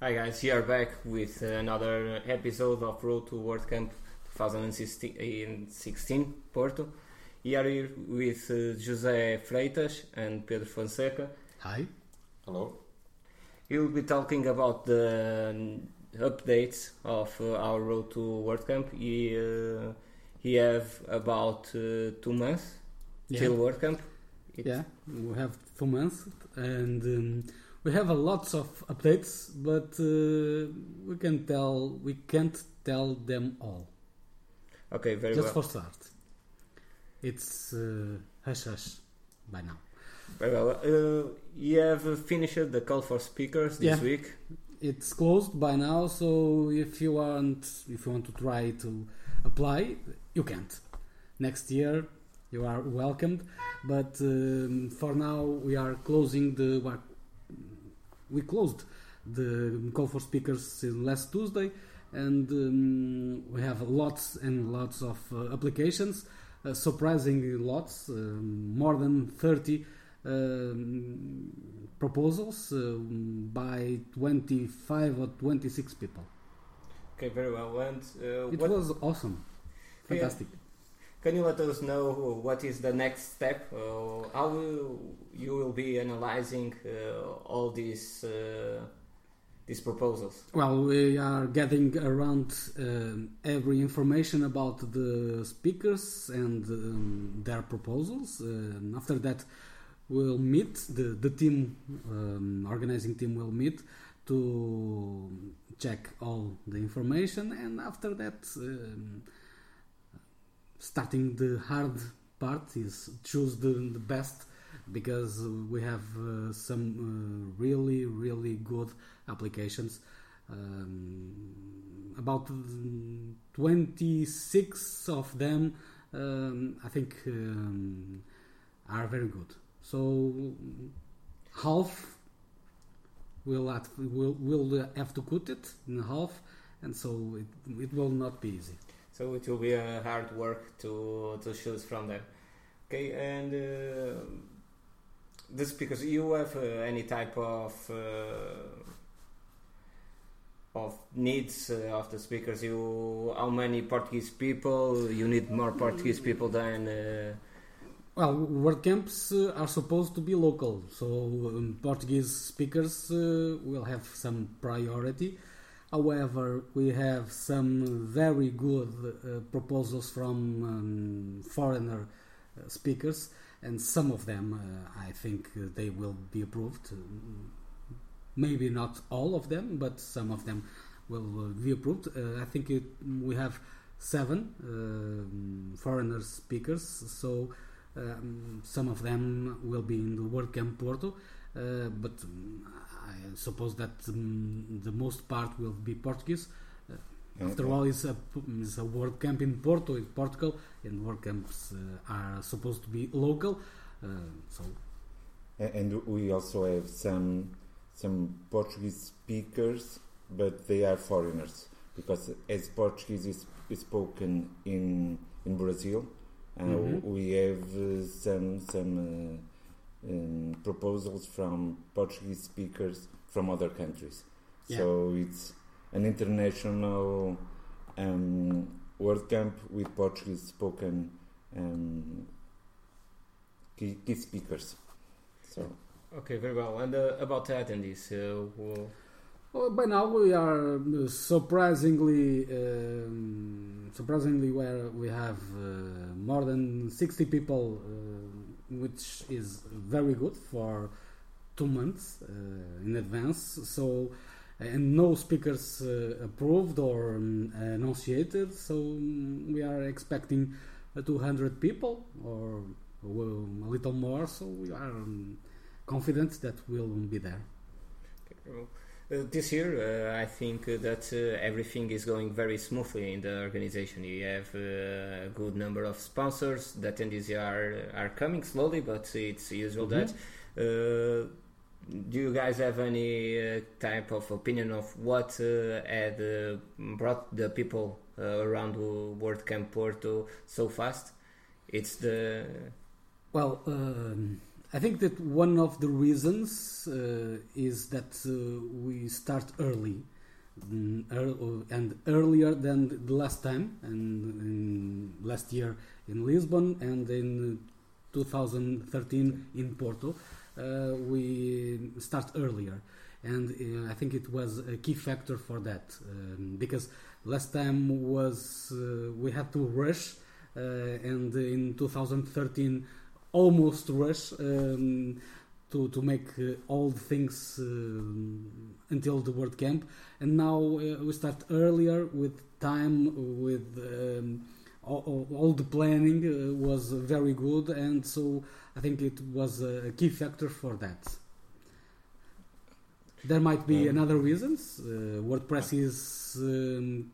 Hi guys, we are back with another episode of Road to WordCamp 2016 Porto. We are here with uh, José Freitas and Pedro Fonseca. Hi. Hello. We will be talking about the updates of uh, our Road to WordCamp. We, uh, we have about uh, two months Yeah. till WordCamp. It- Yeah, we have two months and um, we have a lots of updates, but uh, we can tell we can't tell them all. Okay, very Just well. for start, it's uh, hush hush by now. Very well. Uh, you have finished the call for speakers this Yeah. week. It's closed by now, so if you want if you want to try to apply, you can't. Next year you are welcomed, but um, for now we are closing the what we closed the call for speakers last Tuesday, and um, we have lots and lots of uh, applications, uh, surprisingly lots, um, more than thirty um, proposals um, by 25 or 26 people. Okay, very well. And uh, It what, was awesome. Yeah. Can you let us know what is the next step? Uh, how will you will be analyzing uh, all these uh, these proposals? Well, we are getting around um, every information about the speakers and um, their proposals. After that, we'll meet the the team, um, organizing team will meet to check all the information, and after that, um, starting the hard part is choose the, the best because we have uh, some uh, really really good applications. Um, about mm, 26 of them um, i think um, are very good. So half will have, will will have to cut it in half and so it, it will not be easy So it will be a hard work to to choose from them. Okay, and uh, the speakers. You have uh, any type of uh, of needs uh, of the speakers? You how many Portuguese people? You need more Portuguese people than. Uh, Well, WordCamps uh, are supposed to be local, so um, Portuguese speakers uh, will have some priority. However, we have some very good uh, proposals from um, foreigner uh, speakers, and some of them uh, I think they will be approved. Maybe not all of them, but some of them will uh, be approved. Uh, I think it, we have seven um, foreigner speakers, so um, some of them will be in the WordCamp Porto, uh, but um, I suppose that um, the most part will be Portuguese. Uh, after all, it's a, it's a WordCamp in Porto, in Portugal, and WordCamps uh, are supposed to be local. Uh, so And we also have some some Portuguese speakers, but they are foreigners because as Portuguese is, is spoken in in Brazil, uh, Mhm. we have uh, some some uh, um, proposals from Portuguese speakers from other countries. Yeah. So it's an international um, WordCamp with Portuguese spoken um, key, key speakers. So. okay, very well. And uh, about the attendees, uh, who- Well, by now we are uh, surprisingly, um, surprisingly where we have uh, more than 60 people, uh, which is very good for two months uh, in advance. So, and no speakers uh, approved or um, annunciated. So we are expecting uh, 200 people or well, a little more. So we are um, confident that we'll be there. Uh, this year, uh, I think uh, that uh, everything is going very smoothly in the organization. You have uh, a good number of sponsors. The attendees are are coming slowly, but it's usual Mhm. that. Uh, do you guys have any uh, type of opinion of what uh, had uh, brought the people uh, around WordCamp Porto so fast? It's the Well, um, I think that one of the reasons uh, is that uh, we start early mm, ear- and earlier than the last time and last year in Lisbon and in 2013 in Porto. Uh, we start earlier, and uh, I think it was a key factor for that um, because last time was uh, we had to rush, uh, and in 2013 almost rush um, to to make uh, all the things um, until the WordCamp, and now uh, we start earlier with time with. Um, all, all- the planning uh, was very good, and so I think it was a key factor for that. There might be Um, another reasons. Uh, WordPress is um,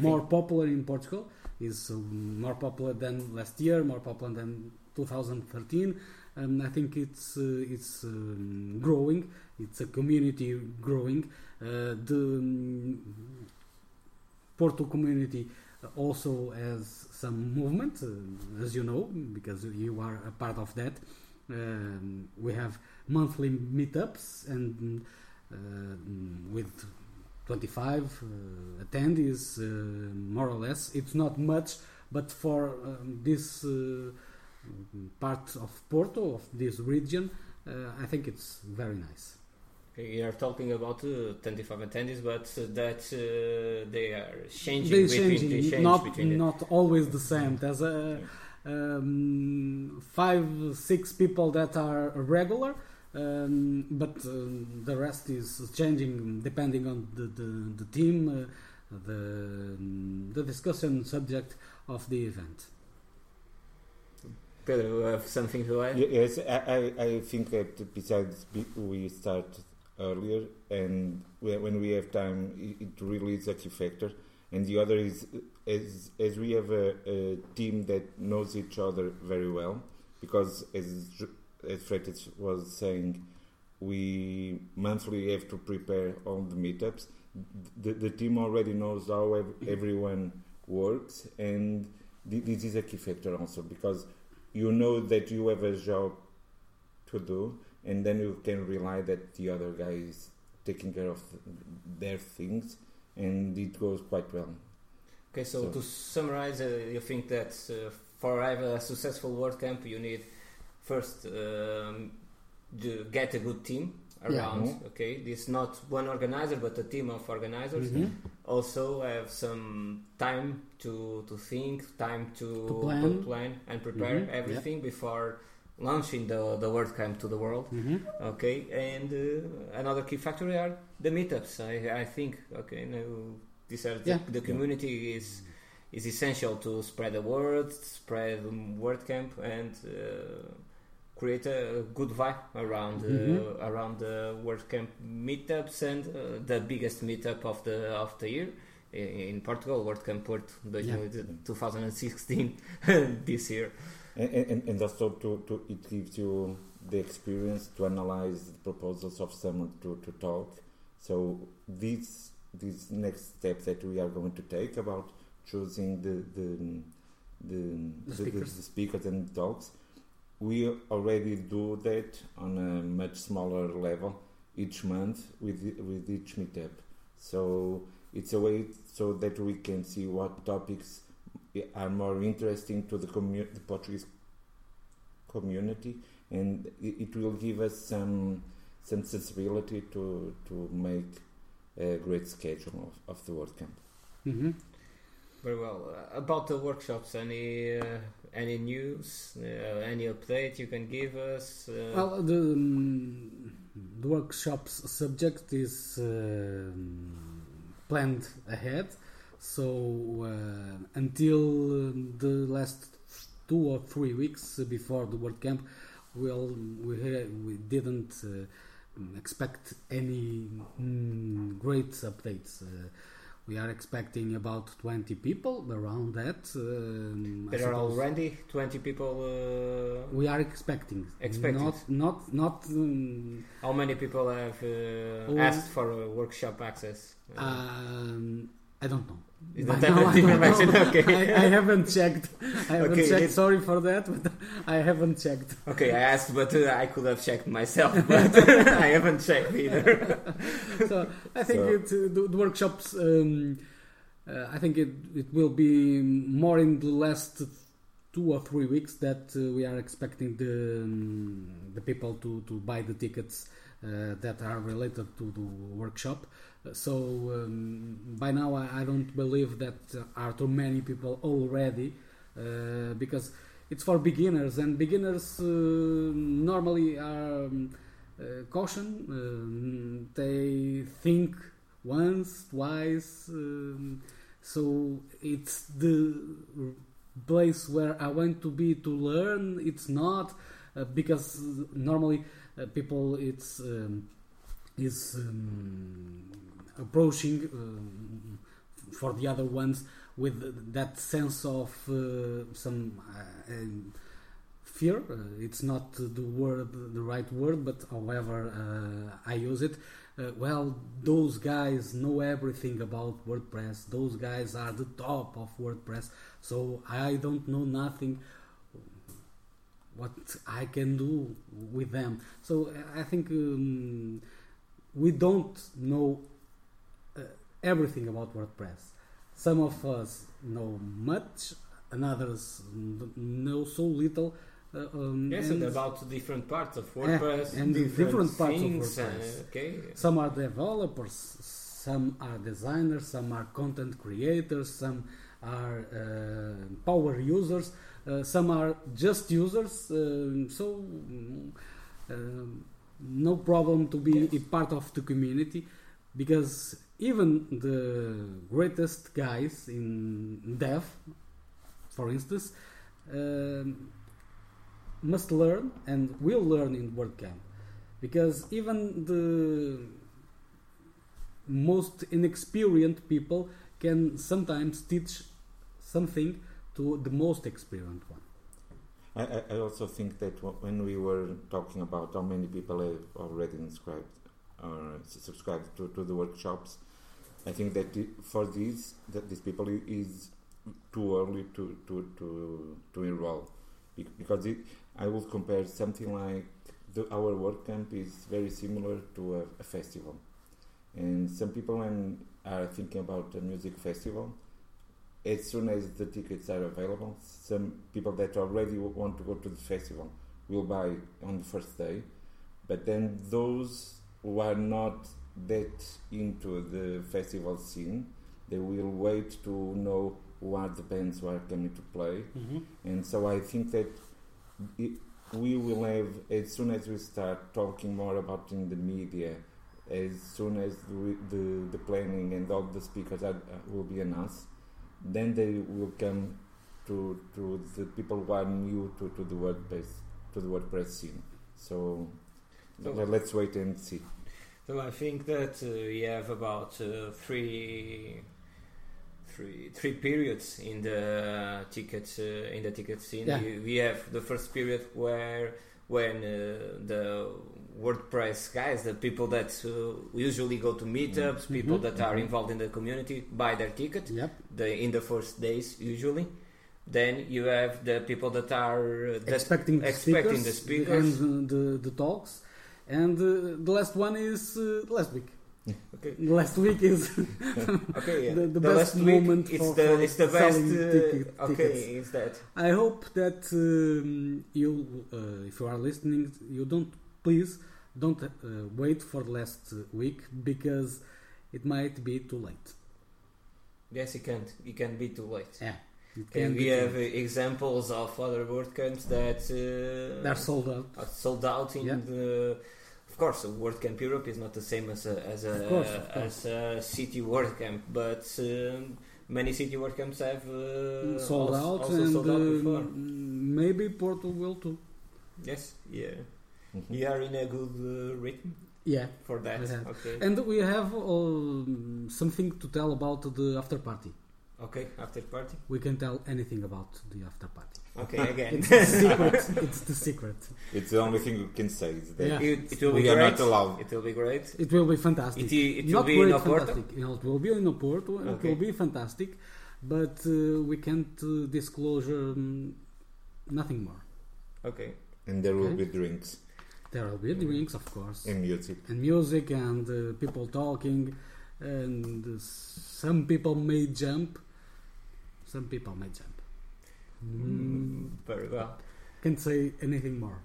more think- popular in Portugal. Is more popular than last year, more popular than 2013. Um, I think it's uh, it's um, growing. It's a community growing. Uh, the um, Porto community also has some movement, uh, as you know, because you are a part of that. Um, we have monthly meetups and uh, with 25 uh, attendees, uh, more or less. It's not much, but for um, this uh, part of Porto, of this region, uh, I think it's very nice. You are talking about uh, 25 attendees, but uh, that uh, they are changing. They between, changing, they change not between the- not always the same. There's a um, five six people that are regular, um, but um, the rest is changing depending on the the, the team, uh, the the discussion subject of the event. Pedro, you have something to add? Yes, I, I, think that besides we start earlier and when we have time, it really is a key factor. And the other is as as we have a, a team that knows each other very well, because as as Freitas was saying, we monthly have to prepare all the meetups. The, the team already knows how everyone works, and thi- this is a key factor also because you know that you have a job to do, and then you can rely that the other guy is taking care of their things, and it goes quite well. Okay, so, So- to summarize, uh, you think that uh, for have a successful World WordCamp, you need first um, to get a good team. Around. Mhm. Okay, this is not one organizer, but a team of organizers. Mhm. Also, have some time to to think, time to, To plan. plan and prepare Mhm, yeah. everything before launching the the WordCamp to the world. Mhm. Okay, and uh, another key factor are the meetups. I, I think okay, no, these are the, Yeah. the community is is essential to spread the word, spread WordCamp, and uh, create a good vibe around uh, Mhm. around the WordCamp meetups and uh, the biggest meetup of the of the year in, in Portugal, WordCamp Porto, the- Yeah. 2016 this year. And, and, and also to, to it gives you the experience to analyze the proposals of someone to, to talk. So these these next steps that we are going to take about choosing the the the, The speakers. the speakers and talks, we already do that on a much smaller level each month with with each meetup. So it's a way so that we can see what topics are more interesting to the, commu- the Portuguese community, and it, it will give us some some sensibility to to make a great schedule of, of the WordCamp. Mhm. Very well. Uh, about the workshops, any uh, any news, uh, any update you can give us? Uh, Well, the, um, the workshop's subject is um, planned ahead, so uh, until um, the last two or three weeks before the WordCamp, we'll, we we didn't expect any mm, great updates. Uh, we are expecting about 20 people around that. Um, there are already 20 people. Uh, We are expecting. Expected. Not, not, not. Um, how many people have uh, asked for workshop access? Uh, um, I don't know. You By don't now, a I information? Okay. I, I haven't checked. I haven't Okay, checked. it- Sorry for that, but I haven't checked. Okay, I asked, but uh, I could have checked myself, but I haven't checked either. so I think So- it, uh, the, the workshops. Um, uh, I think it it will be more in the last two or three weeks that uh, we are expecting the um, the people to, to buy the tickets that are related to the workshop. Uh, So um, by now I, I don't believe that uh, are too many people already uh, because it's for beginners and beginners uh, normally are um, uh, caution. Um, they think once, twice. Um, so it's the place where I want to be to learn. It's not uh, because normally uh, people it's um, is um, approaching um, for the other ones with that sense of uh, some uh, um, fear. Uh, it's not the word, the right word, but however uh, I use it. Uh, well, those guys know everything about WordPress. Those guys are the top of WordPress. So I don't know nothing. What I can do with them. So uh, I think um, we don't know uh, everything about WordPress. Some of us know much, and others know so little. Uh, um, yes, and about different parts of WordPress, and the different parts of things, uh, WordPress. okay, Some are developers, some are designers, some are content creators, some are uh, power users, uh, some are just users. um so, um, no problem to be a part of the community because even the greatest guys in dev, for instance, um, must learn and will learn in WordCamp because even the most inexperienced people can sometimes teach something to the most experienced one. I, I- also think that when we were talking about how many people have already inscribed or subscribed to, to the workshops, I think that for these that these people is too early to to to, to enroll because it, I would compare something like the, our WordCamp is very similar to a, a festival, and some people when are thinking about a music festival as soon as the tickets are available, some people that already want to go to the festival will buy on the first day. But then those who are not that into the festival scene, they will wait to know what the bands who are coming to play. Mm-hmm. And so I think that it, we will have, as soon as we start talking more about in the media, as soon as the, the, the planning and all the speakers are, uh, will be announced, then they will come to to the people who are new to, to the WordPress to the WordPress scene. So, So- le- let's wait and see. So I think that uh, we have about uh, three, three, three periods in the ticket uh, in the ticket scene. Yeah. We, we have the first period where when uh, the WordPress guys, the people that uh, usually go to meetups, people Mhm. that are Mhm. involved in the community, buy their ticket Yep. the, in the first days usually. Then you have the people that are uh, that expecting the expecting speakers, the speakers. and the, the talks. And uh, the last one is uh, last week. Okay. The last week is Okay, yeah. The- the best week, moment it's for- the for it's the best. selling Uh, ticket- okay, tickets. it's that. I hope that um, you, uh, if you are listening, you don't please don't uh, wait for the last week because it might be too late. Yes, it can. It can be too late. Yeah, And we have late. examples of other WordCamps that uh, They're sold out. are sold out in Yeah. the. Of course, WordCamp Europe is not the same as a as a Of course, of course. as a city WordCamp, but um, many city WordCamps have uh, sold also, out, also and sold out uh, before. maybe Porto will too. Yes, yeah, Mhm. you are in a good uh, rhythm Yeah, for that. We have. Okay, and we have um, something to tell about the after party. Okay, after party. We can tell anything about the after party. Okay, again. It's the secret. It's the secret. It's the only thing we can say is that Yeah. it, it will we be are great. not allowed. It will be great. It will be fantastic. It, it will Not be great, in Oporto. fantastic. You know, It will be in Oporto. It will be fantastic, but uh, we can't uh, disclose um, nothing more. Okay. and there will Okay. be drinks There will be drinks, of course, and music. and music, and uh, people talking, and uh, some people may jump. Some people may jump. Mm, Very well. can't say anything more.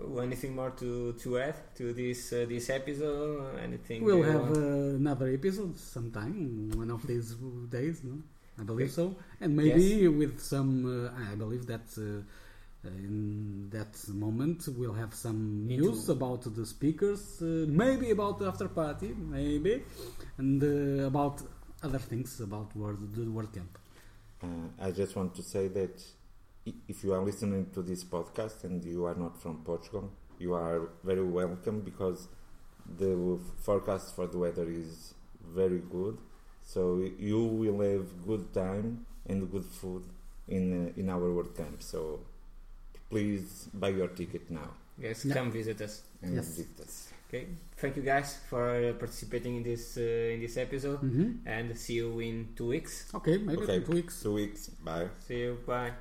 Oh, Anything more to, to add to this uh, this episode? Anything? We'll have uh, another episode sometime, one of these days, no? I believe so. And maybe with some, uh, I believe that uh, in that moment we'll have some news about the speakers, uh, maybe about the after party, maybe, and uh, about other things about World, the WordCamp. Uh, I just want to say that if you are listening to this podcast and you are not from Portugal, you are very welcome because the forecast for the weather is very good. So you will have good time and good food in uh, in our WordCamp. So please buy your ticket now yes, Yeah. come visit us. and Yes. visit us. Okay. Thank you guys for uh, participating in this uh, in this episode, hmm and see you in two weeks. Okay, maybe Okay. two weeks. Two weeks. Bye. See you. Bye.